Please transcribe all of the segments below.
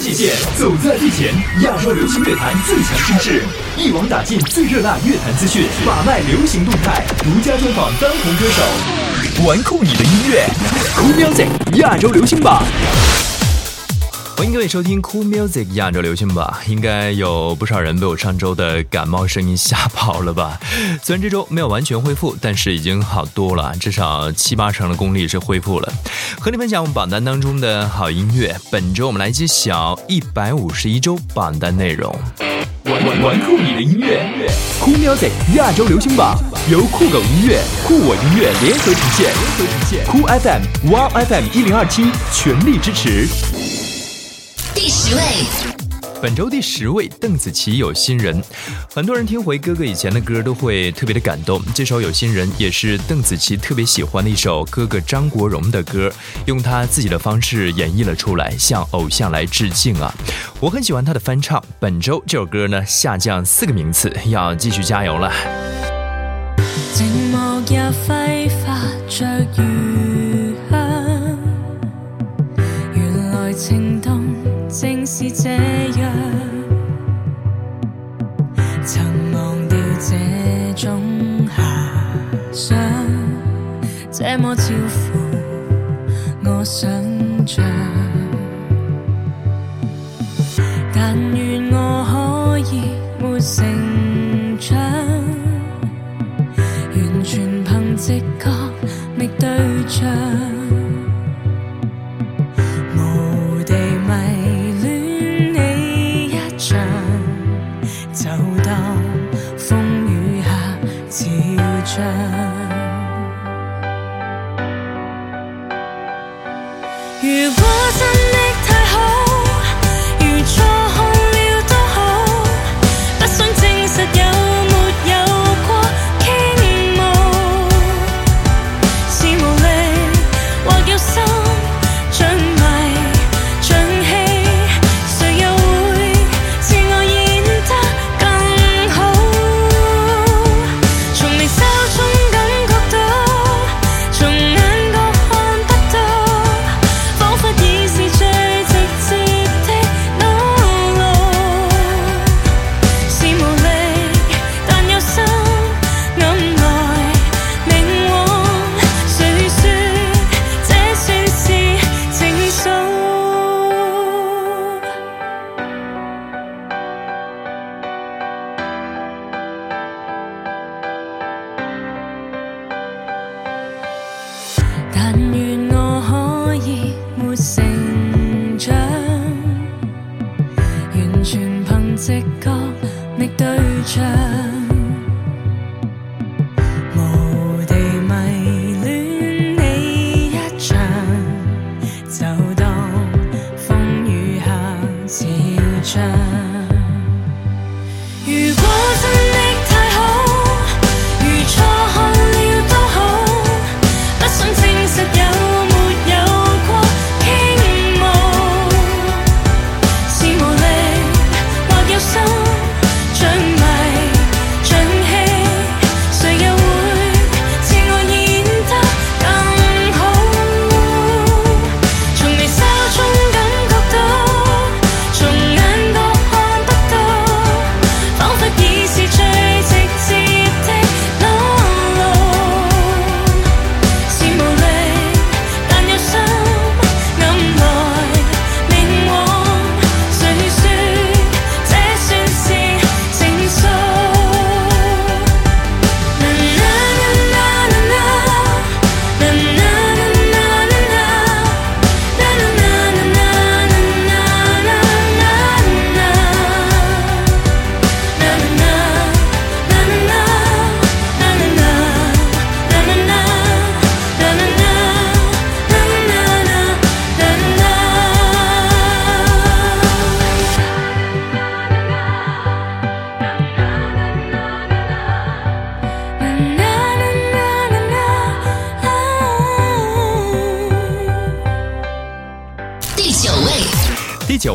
界限，走在最前，亚洲流行乐坛最强声势，一网打尽最热辣乐坛资讯，把脉流行动态，独家专访当红歌手，玩酷你的音乐，Cool Music 亚洲流行榜。欢迎各位收听 Cool Music 亚洲流行榜。应该有不少人被我上周的感冒声音吓跑了吧？虽然这周没有完全恢复，但是已经好多了，至少七八成的功力是恢复了。和你分享我们榜单当中的好音乐。本周我们来揭晓一百五十一周榜单内容。玩玩玩酷你的音乐，Cool Music 亚洲流行榜由酷狗音乐、酷我音乐联合呈现。酷 FM、Wow FM 一零二七全力支持。第十位，本周第十位，邓紫棋有心人。很多人听回哥哥以前的歌都会特别的感动。这首有心人也是邓紫棋特别喜欢的一首哥哥张国荣的歌，用他自己的方式演绎了出来，向偶像来致敬啊！我很喜欢他的翻唱。本周这首歌呢下降四个名次，要继续加油了。寂寞也这么超乎我想象。但愿我可以没成长，完全凭直觉觅对象。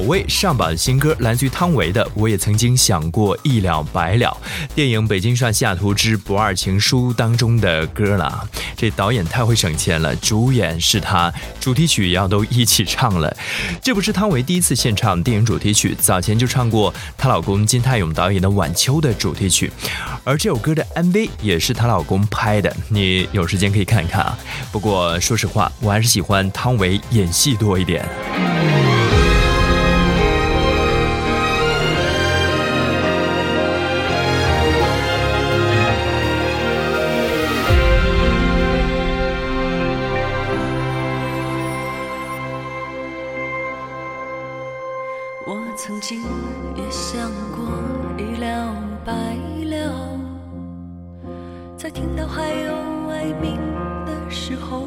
位上榜新歌来自于汤唯的《我也曾经想过一了百了》，电影《北京上西雅图之不二情书》当中的歌了。这导演太会省钱了，主演是他，主题曲要都一起唱了。这不是汤唯第一次献唱电影主题曲，早前就唱过她老公金泰勇导演的《晚秋》的主题曲，而这首歌的 MV 也是她老公拍的，你有时间可以看一看啊。不过说实话，我还是喜欢汤唯演戏多一点。黎明的时候，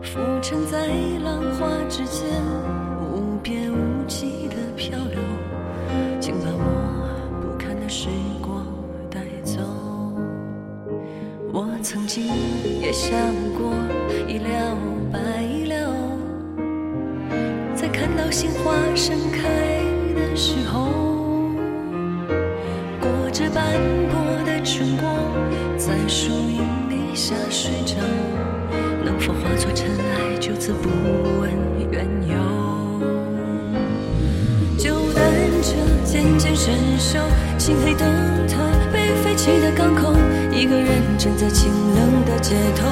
浮沉在浪花之间，无边无际的漂流，请把我不堪的时光带走。我曾经也想。漆黑灯塔被废弃的港口，一个人站在清冷的街头，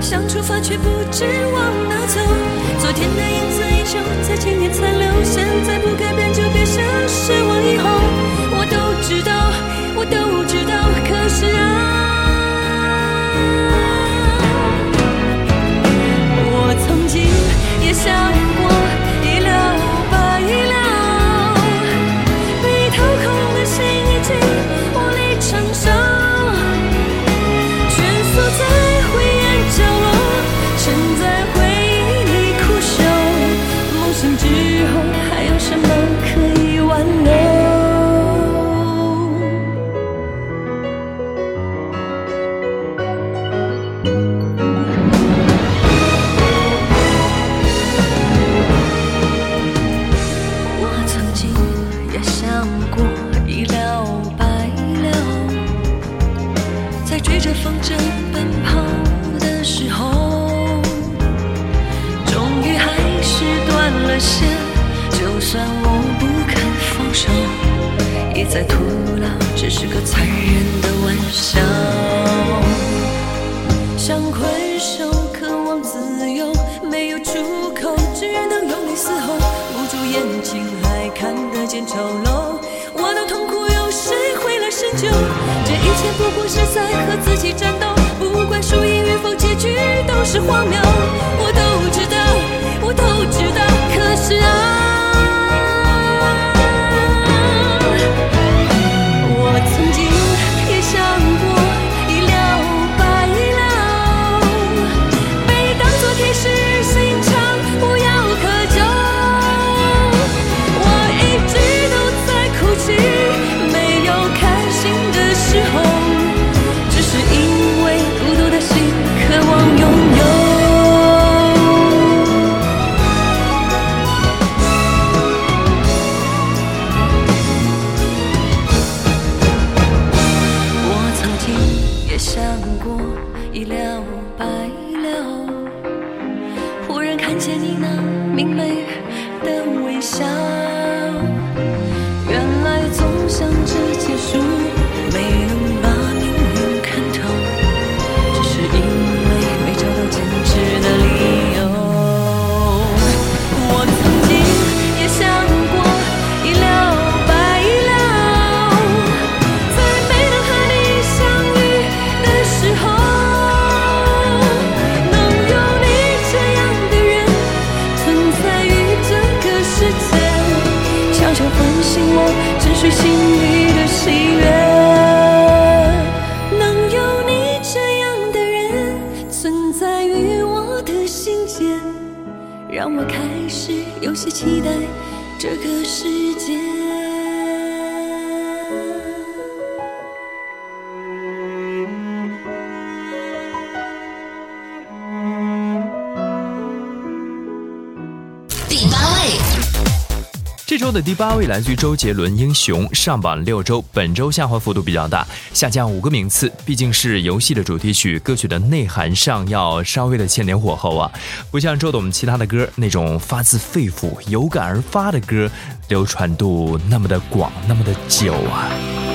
想出发却不知往哪走。昨天的影子依旧在今天残留，现在不改变就别想失望。以后我都知道，我都知道，可是啊，也来自于周杰伦，《英雄》上榜六周，本周下滑幅度比较大，下降五个名次。毕竟是游戏的主题曲，歌曲的内涵上要稍微的欠点火候啊，不像周董其他的歌那种发自肺腑、有感而发的歌，流传度那么的广，那么的久啊。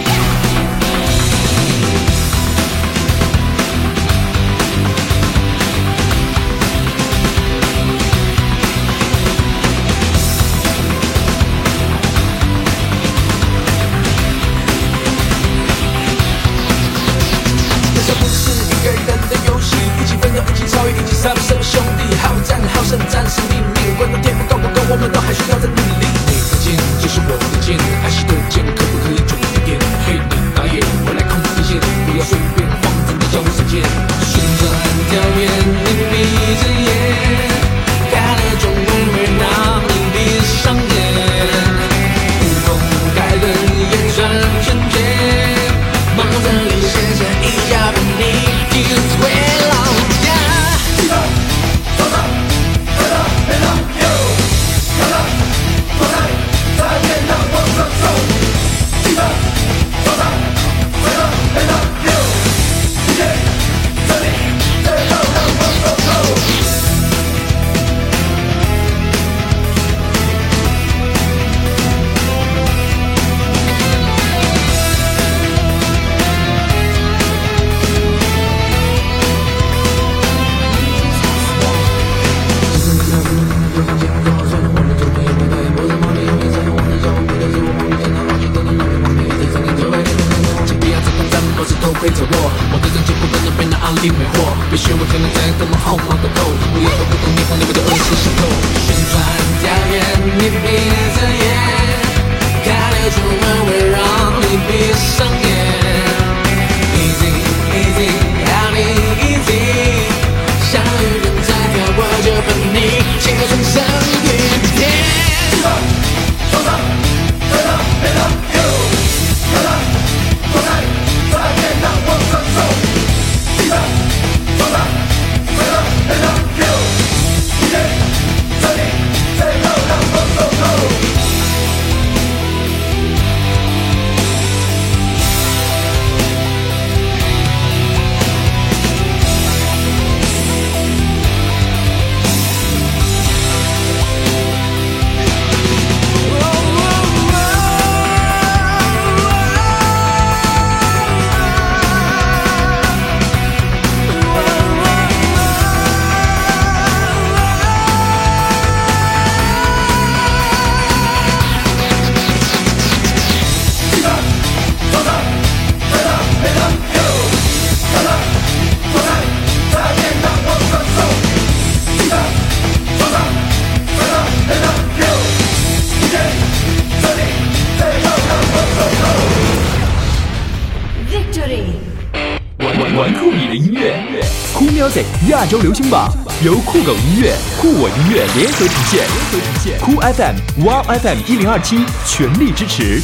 亚洲流行榜由酷狗音乐、酷我音乐联合呈现，联合呈现。酷 FM、Wow FM 一零二七全力支持。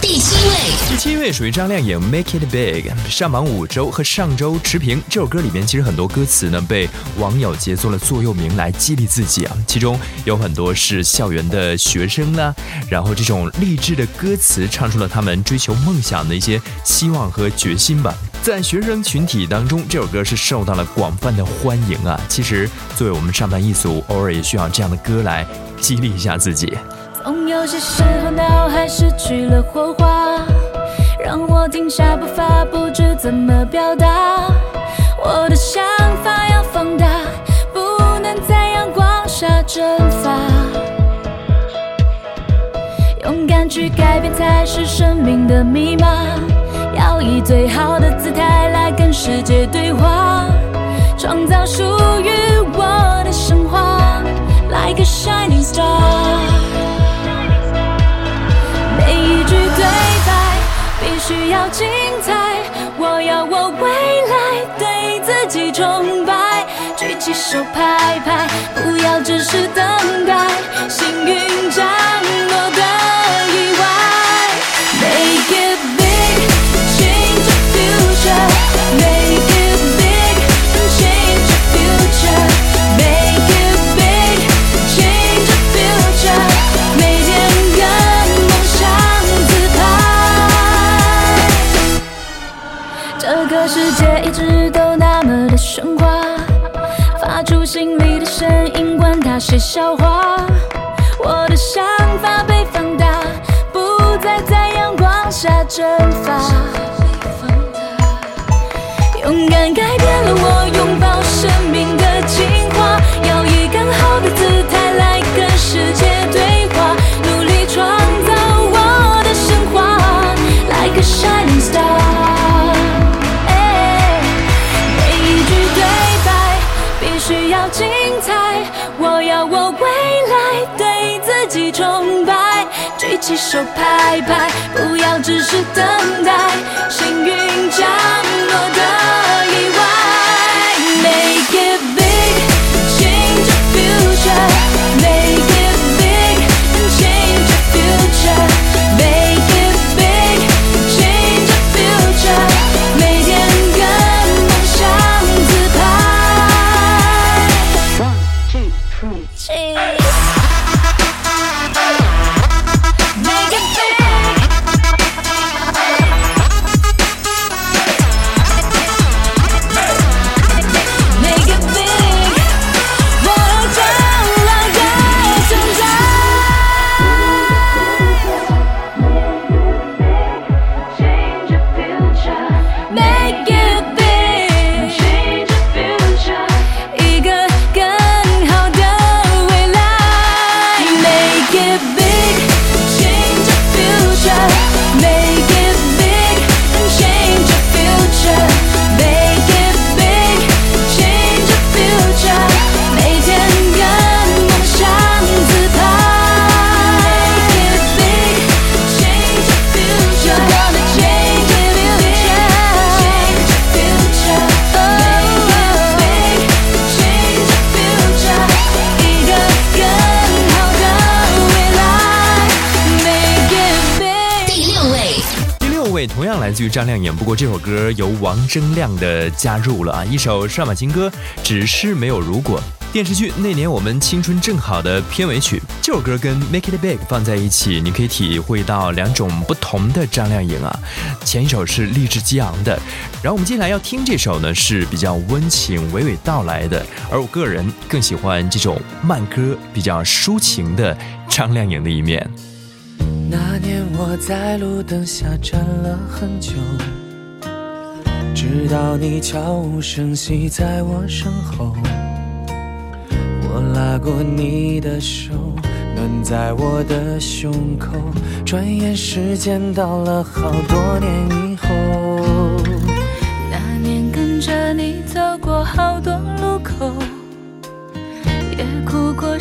第七位，第七位属于张靓颖《Make It Big》，上榜五周，和上周持平。这首歌里面其实很多歌词呢，被网友截作了座右铭来激励自己啊，其中有很多是校园的学生呢，然后这种励志的歌词唱出了他们追求梦想的一些希望和决心吧。在学生群体当中，这首歌是受到了广泛的欢迎啊！其实，作为我们上班一族，偶尔也需要这样的歌来激励一下自己。总有些时候，脑海失去了火花，让我停下步伐，不知怎么表达。我的想法要放大，不能在阳光下蒸发。勇敢去改变，才是生命的密码。要以最好世界对话，创造属于我的神话，Like a shining star。每一句对白必须要精彩，我要我未来对自己崇拜，举起手拍拍，不要只是等待，幸运降心里的声音，管他谁笑话，我的想法被放大，不再在阳光下蒸发。勇敢改变了我拥抱生命的进化，要以更好的姿态来跟世界起手拍拍，不要只是等待。幸运降落的来自于张靓颖，不过这首歌由王铮亮的加入了啊，一首上马情歌，只是没有如果。电视剧《那年我们青春正好》的片尾曲，这首歌跟《Make It Big》放在一起，你可以体会到两种不同的张靓颖啊。前一首是励志激昂的，然后我们接下来要听这首呢是比较温情、娓娓道来的，而我个人更喜欢这种慢歌、比较抒情的张靓颖的一面。那年我在路灯下站了很久，直到你悄无声息在我身后。我拉过你的手，暖在我的胸口。转眼时间到了好多年以后，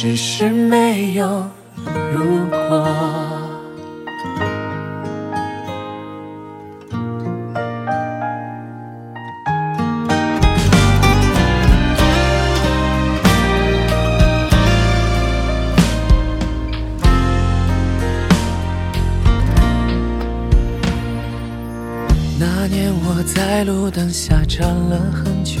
只是没有如果。那年我在路灯下站了很久，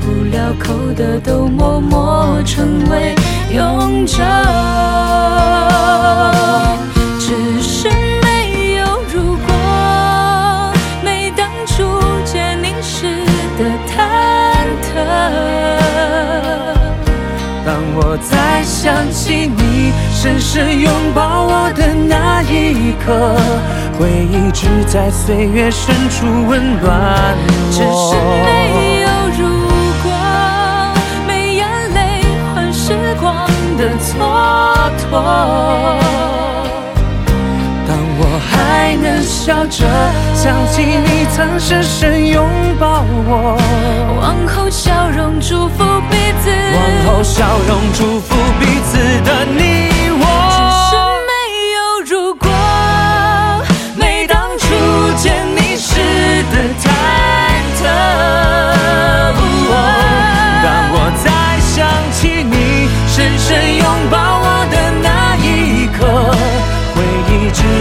不了口的，都默默成为永久。只是没有如果，没当初见你时的忐忑。当我再想起你深深拥抱我的那一刻，回忆只在岁月深处温暖只是我。没有蹉跎。当我还能笑着想起你曾深深拥抱我，往后笑容祝福彼此，往后笑容祝福彼此的你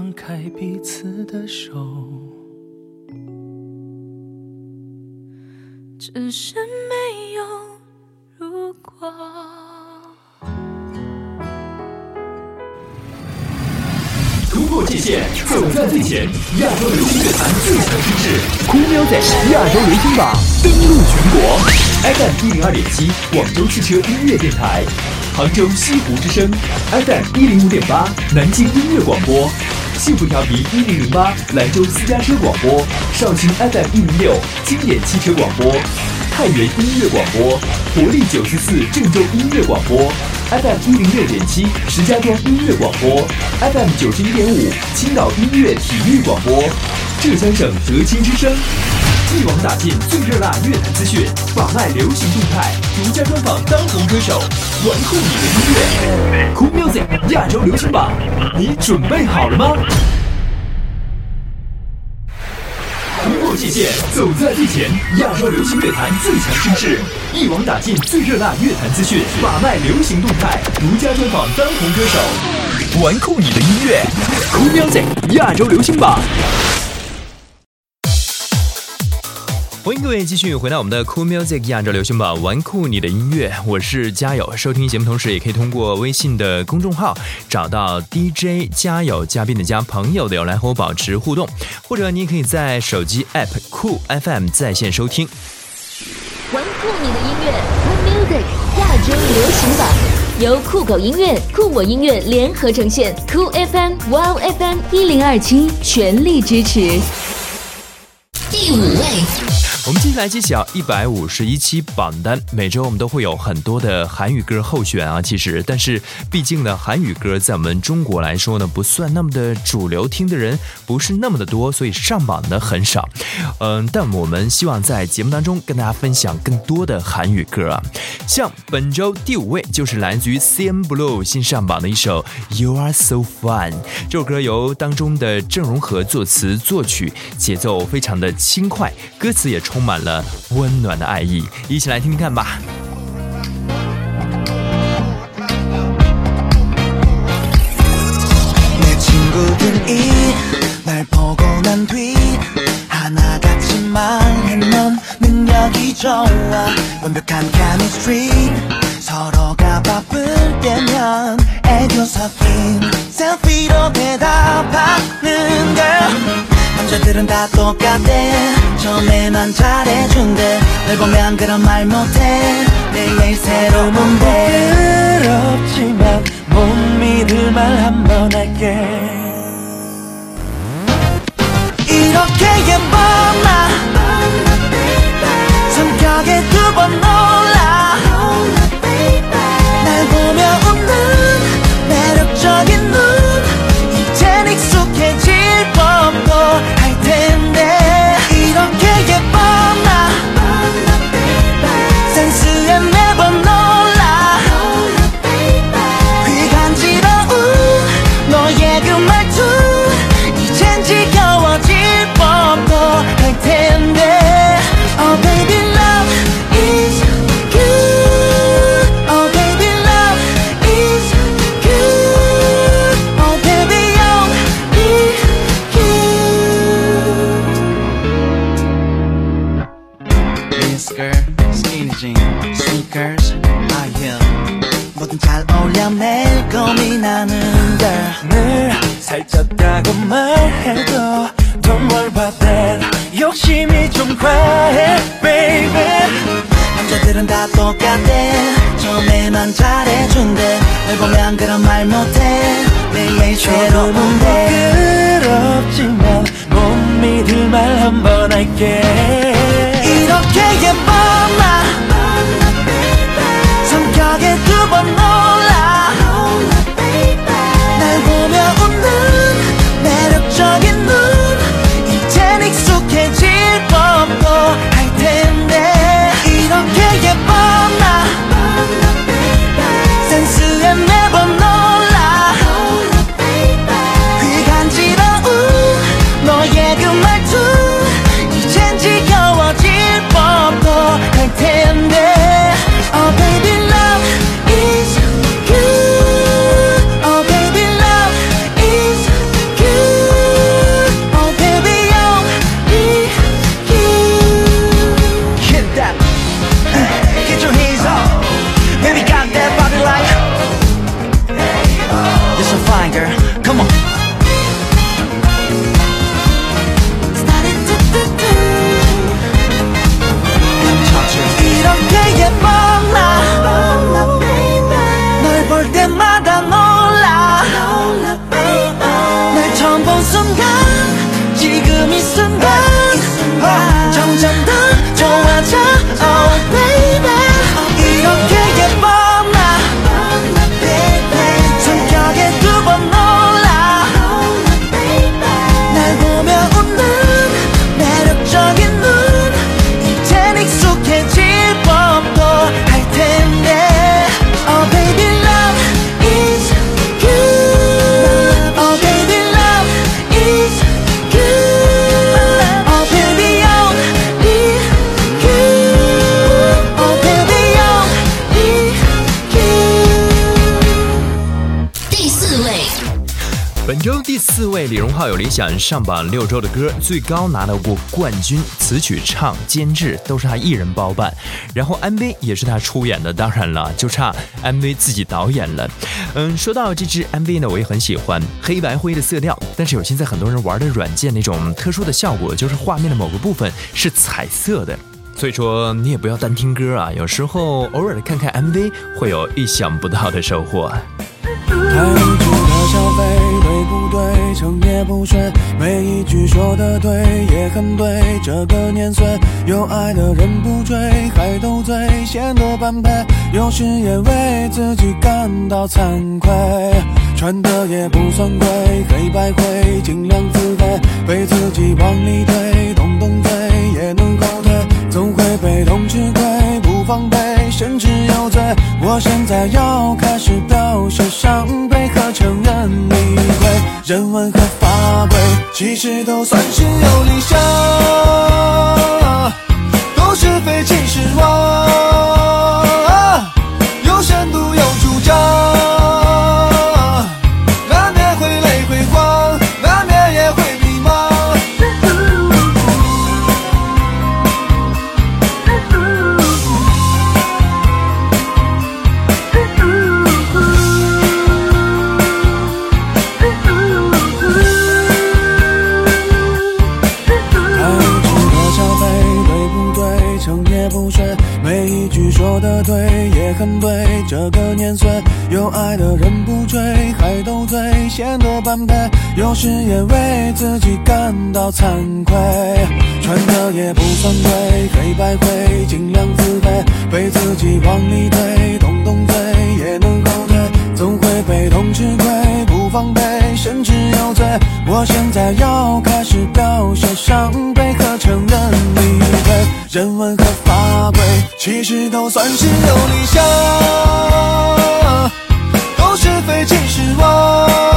放开彼此的手。只是没有如果。突破界限，走在最前，亚洲流行乐坛最强声势，Cool Music 亚洲流行榜登陆全国，FM 一零二点七，广州汽车音乐电台，杭州西湖之声，FM 一零五点八，南京音乐广播，幸福调频一零零八，兰州私家车广播，绍兴 FM 一零六，经典汽车广播，太原音乐广播，活力九十四郑州音乐广播。FM 一零六点七，石家庄音乐广播；FM 九十一点五，青岛音乐体育广播；浙江省德清之声。一网打尽最热辣乐坛资讯，把脉流行动态，独家专访当红歌手，玩酷你的音乐。Cool Music 亚洲流行榜，你准备好了吗？突破界限，走在最前，亚洲流行乐坛最强声势，一网打尽最热辣乐坛资讯，把脉流行动态，独家专访当红歌手，玩酷你的音乐，Cool Music 亚洲流行榜。欢迎各位继续回到我们的 Cool Music 亚洲流行榜，玩酷你的音乐，我是嘉友。收听节目同时，也可以通过微信的公众号找到 DJ 嘉友，嘉宾的嘉，朋友的友来和我保持互动，或者你也可以在手机 App 酷 FM 在线收听。玩酷你的音乐，Cool Music 亚洲流行榜由酷狗音乐、酷我音乐联合呈现，酷 FM、Wow FM 一零二七全力支持。第五位，我们接下来揭晓一百五十一期榜单。每周我们都会有很多的韩语歌候选啊，其实，但是毕竟呢，韩语歌在我们中国来说呢，不算那么的主流，听的人不是那么的多，所以上榜的很少。嗯，但我们希望在节目当中跟大家分享更多的韩语歌啊。像本周第五位就是来自于 CN Blue 新上榜的一首 You Are So Fun。这首歌由当中的郑容和作词作曲，节奏非常的轻快，歌词也充满了温暖的爱意，一起来听听看吧。 내 친구들이 날 보고 난 뒤 하나같이만 해넌 능력이 좋아 완벽한 chemistry 서로가 바쁠 때면 애교 섞인 셀피로 대답하는 girl 남자들은 다 똑같대 처음에만 잘해준대. 널 보면 그런 말 못해. 매일 새로운 데 부끄럽지만 못 믿을 말 한 번 할게. 이렇게 예뻐 나 성격에 두번 놀라 理想上榜六周的歌，最高拿到过冠军，词曲唱、监制都是他一人包办，然后 MV 也是他出演的，当然了，就差 MV 自己导演了。嗯，说到这支 MV 呢，我也很喜欢黑白灰的色调，但是有现在很多人玩的软件那种特殊的效果，就是画面的某个部分是彩色的。所以说，你也不要单听歌啊，有时候偶尔的看看 MV，会有意想不到的收获。成也不睡，每一句说的对，也很对。这个年岁，有爱的人不追，还斗嘴，显得般配。有时也为自己感到惭愧，穿的也不算贵，黑白灰，尽量自卑，被自己往里推，动动嘴也能后退，总会被动吃亏，不防备，甚至有罪。我现在要开始表现。伤悲和承认理亏，人文和法规，其实都算是有理想，都是非其实我般配。有时也为自己感到惭愧，穿的也不算贵，黑白灰，尽量自卑，被自己往里推，动动嘴也能后退，总会被动吃亏，不防备，甚至有罪。我现在要开始表现伤悲和承认理亏，人文和法规，其实都算是有理想，都是非其实我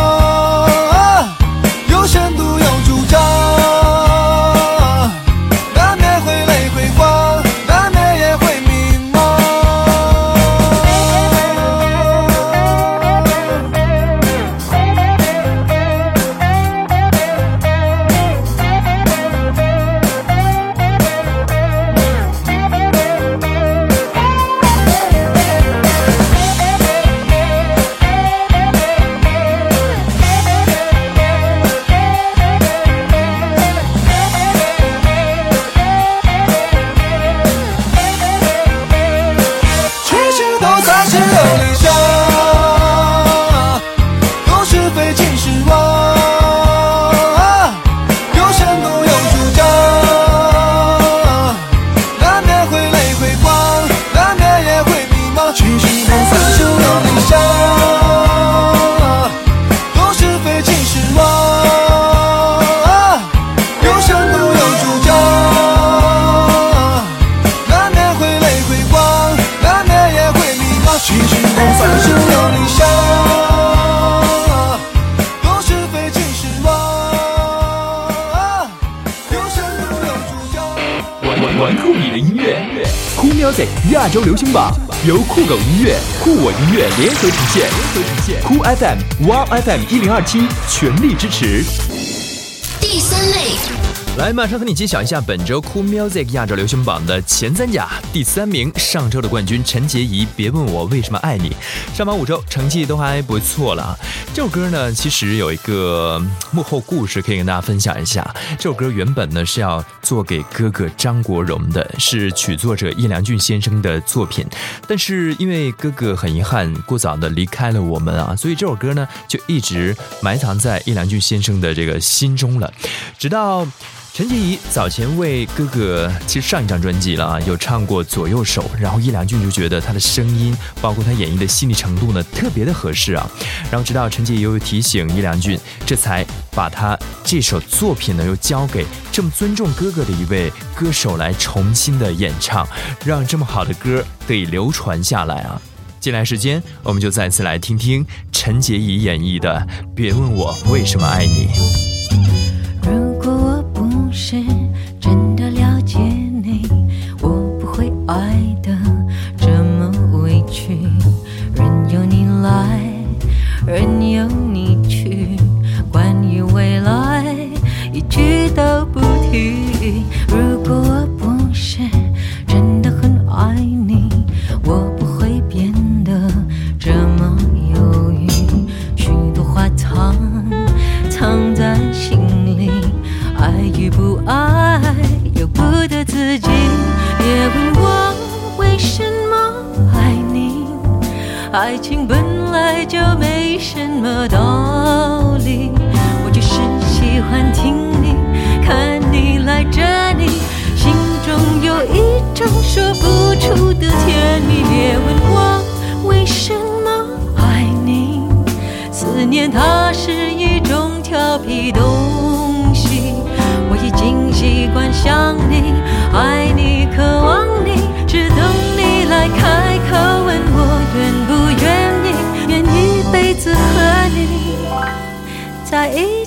亚洲流行榜由酷狗音乐、酷我音乐联合呈现。酷 FM、Wow FM 一零二七全力支持。第三类。来，马上和你揭晓一下本周 Cool Music 亚洲流行榜的前三甲。第三名，上周的冠军陈洁仪，别问我为什么爱你。上榜五周，成绩都还不错了啊。这首歌呢，其实有一个幕后故事可以跟大家分享一下。这首歌原本呢是要做给哥哥张国荣的，是曲作者叶良俊先生的作品。但是因为哥哥很遗憾过早的离开了我们啊，所以这首歌呢就一直埋藏在叶良俊先生的这个心中了，直到。陈洁仪早前为哥哥，其实上一张专辑了啊，有唱过《左右手》，然后叶良俊就觉得他的声音，包括他演绎的细腻程度呢，特别的合适啊。然后直到陈洁仪又提醒叶良俊，这才把他这首作品呢，又交给这么尊重哥哥的一位歌手来重新的演唱，让这么好的歌得以流传下来啊。接下来时间，我们就再次来听听陈洁仪演绎的《别问我为什么爱你》。是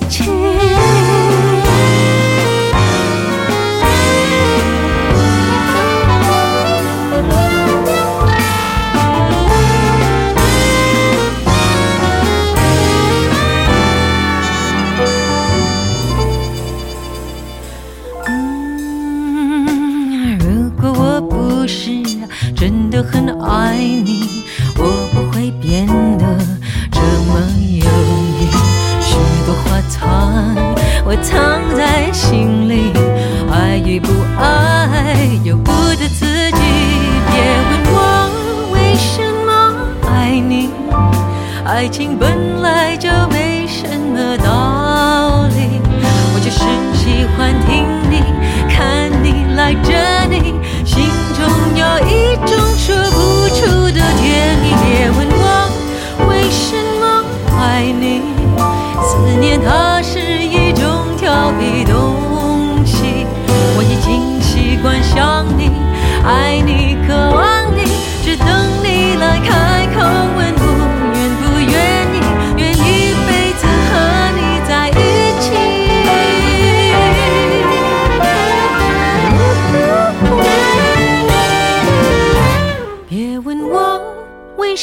情。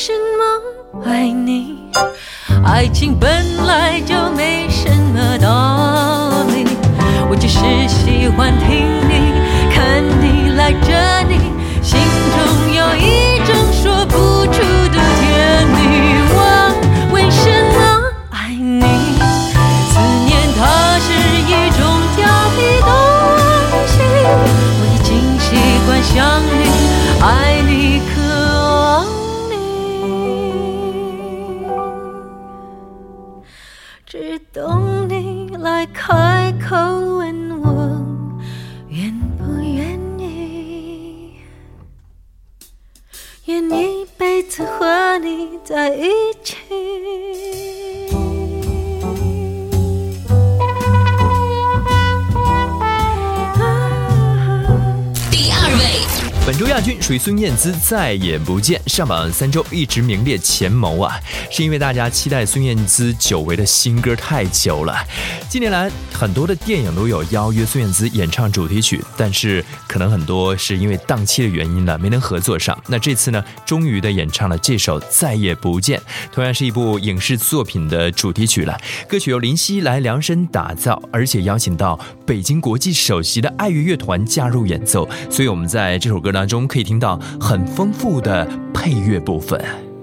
什么爱你？爱情本来就没什么道理。我只是喜欢听你，看你来这里在一本周亚军属于孙燕姿，再也不见上榜三周一直名列前茅啊，是因为大家期待孙燕姿久违的新歌太久了。近年来很多的电影都有邀约孙燕姿演唱主题曲，但是可能很多是因为档期的原因呢，没能合作上。那这次呢，终于的演唱了这首《再也不见》，同样是一部影视作品的主题曲了。歌曲由林夕来量身打造，而且邀请到北京国际首席的爱乐乐团加入演奏，所以我们在这首歌。呢中可以听到很丰富的配乐部分。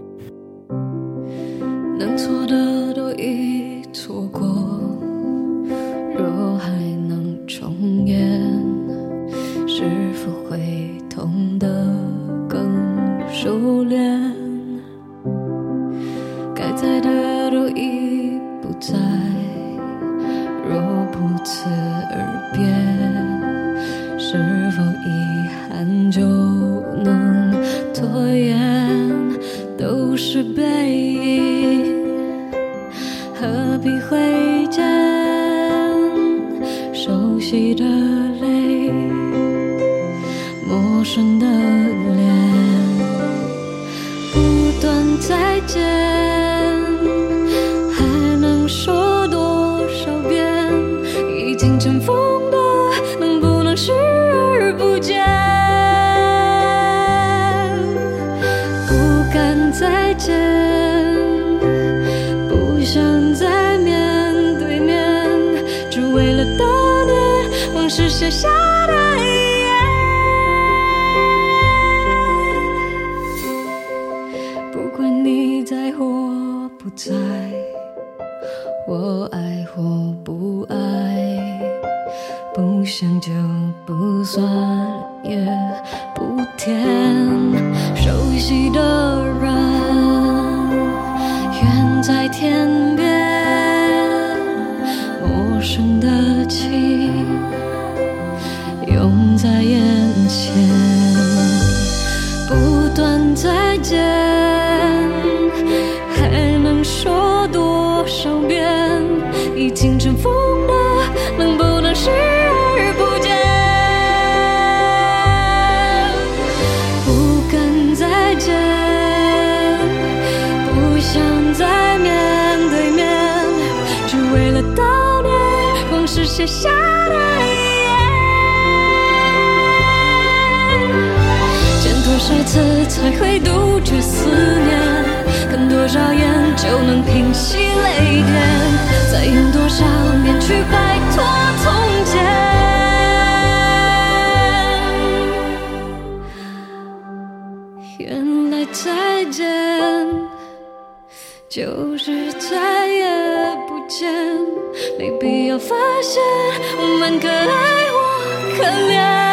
爱或不爱，不想就不算，也不甜。熟悉的去思念？看多少眼就能平息泪点？再用多少年去摆脱从前？原来再见就是再也不见，没必要发现我们可爱或可怜。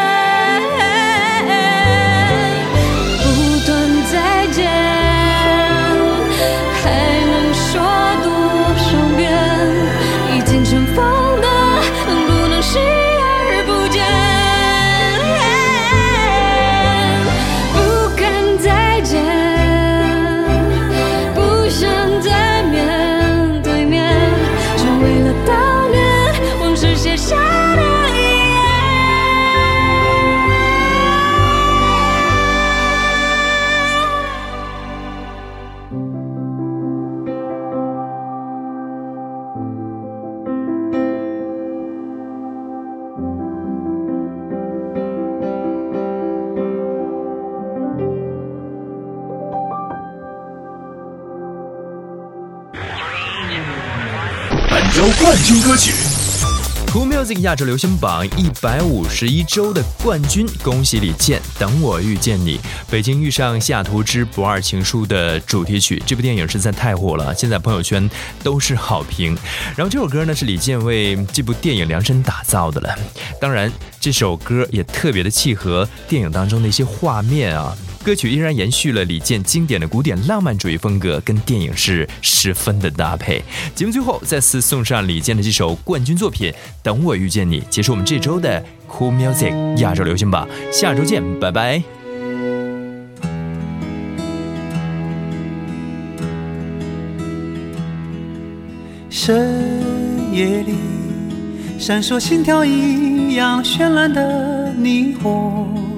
军歌曲，Cool Music 亚洲流行榜一百五十一周的冠军，恭喜李健！等我遇见你，北京遇上西雅图之不二情书的主题曲。这部电影实在太火了，现在朋友圈都是好评。然后这首歌呢是李健为这部电影量身打造的了。当然，这首歌也特别的契合电影当中的一些画面啊。歌曲依然延续了李健经典的古典浪漫主义风格，跟电影是十分的搭配。节目最后再次送上李健的这首冠军作品《等我遇见你》，结束我们这周的 Cool Music 亚洲流行榜。下周见，拜拜。深夜里闪烁心跳一样绚烂的霓虹，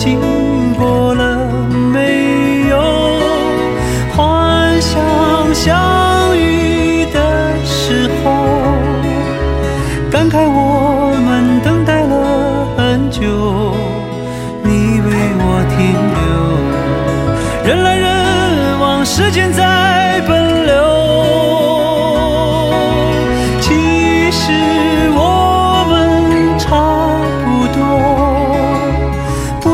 是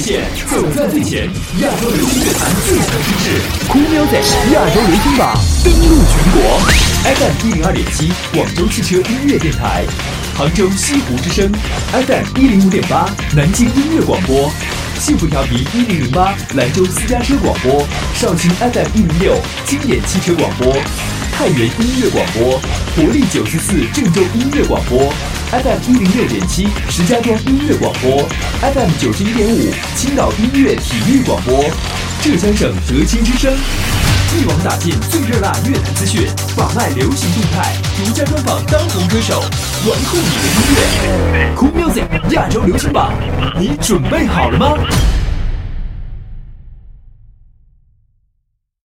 界限，走在最前，亚洲流行乐坛最强声势，Cool Music 亚洲流行榜登陆全国，FM 一零二点七，广州汽车音乐电台，杭州西湖之声，FM 一零五点八，南京音乐广播，幸福调频一零零八，兰州私家车广播，绍兴 FM 一零六，经典汽车广播，太原音乐广播，活力九十四郑州音乐广播。FM 一零六点七，石家庄音乐广播；FM 九十一点五，青岛音乐体育广播；浙江省德清之声。一网打尽最热辣乐坛资讯，把脉流行动态，独家专访当红歌手，玩酷你的音乐。Cool Music 亚洲流行榜，你准备好了吗？